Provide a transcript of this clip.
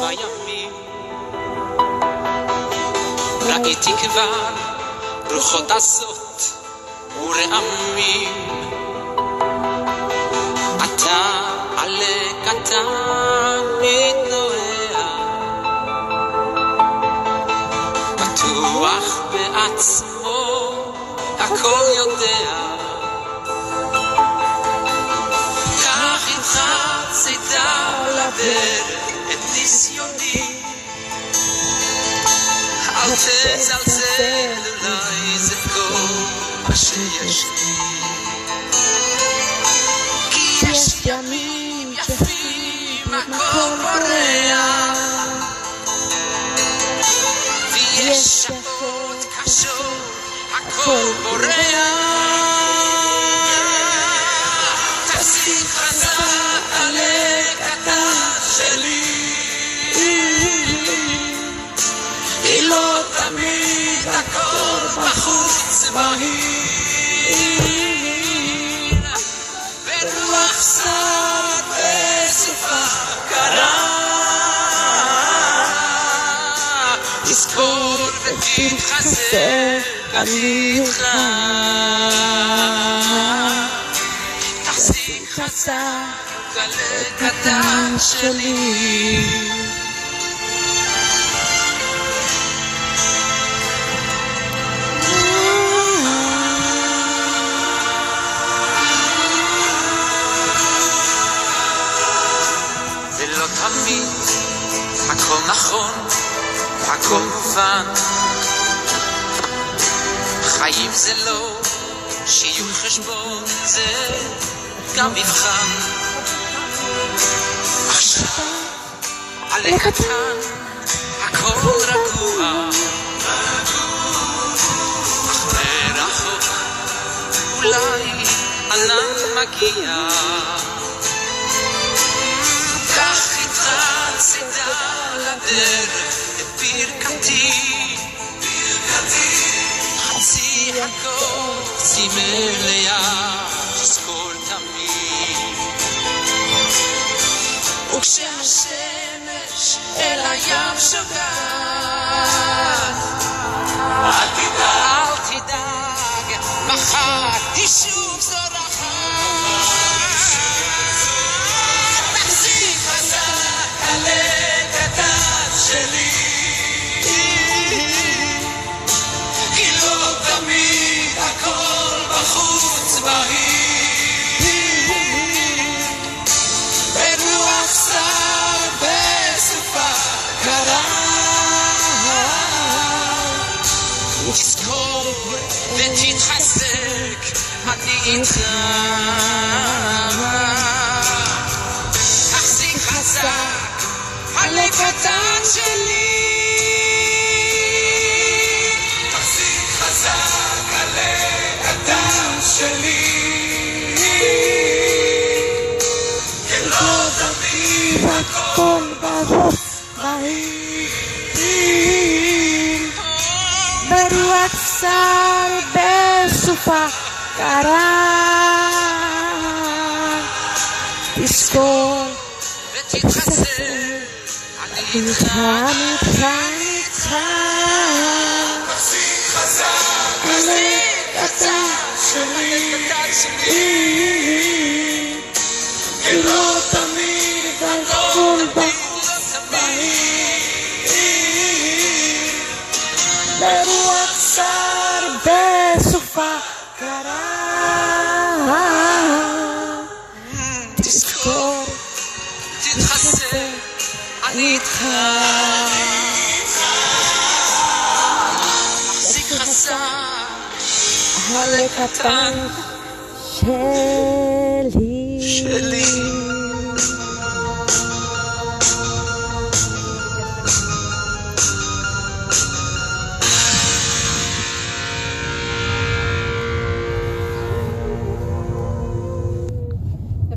בימים. ראיתי כבר רוחות עזות ורעמים. אתה עלה קטן מתנועע, בטוח בעצמו, הכל יודע. קח איתך צידה לדרך אל תזלזל, אולי זה כל מה שיש לי. כי יש ימים יפים, הכל פורח. ויש שעות קשות, הכל בורח. הכל בחוץ בהיר. ברוח סער בסופה קרה. תזכור ותתחזק, אני איתך. תחזיק חזק, גלה קטן שלי. ולא תמיד הכל נכון, הכל מובן. חיים זה לא שיהיו חשבון, זה גם מבחן. עכשיו, עלה קטן, הכל רגוע. אך מרחוק, אולי ענן מגיע. הכוס היא מלאה, תזכור תמיד. תזכור ותתחזק, אני איתך. תחזיק חזק, עלה קטן שלי. תחזיק חזק, עלה קטן שלי. הכל בחוץ שלי. קטן שלי. כי לא תמיד הכל בחוץ ברוח סער בסופה קרה תזכור תתחזק, אני איתך. תחזיק חזק, הלקטן של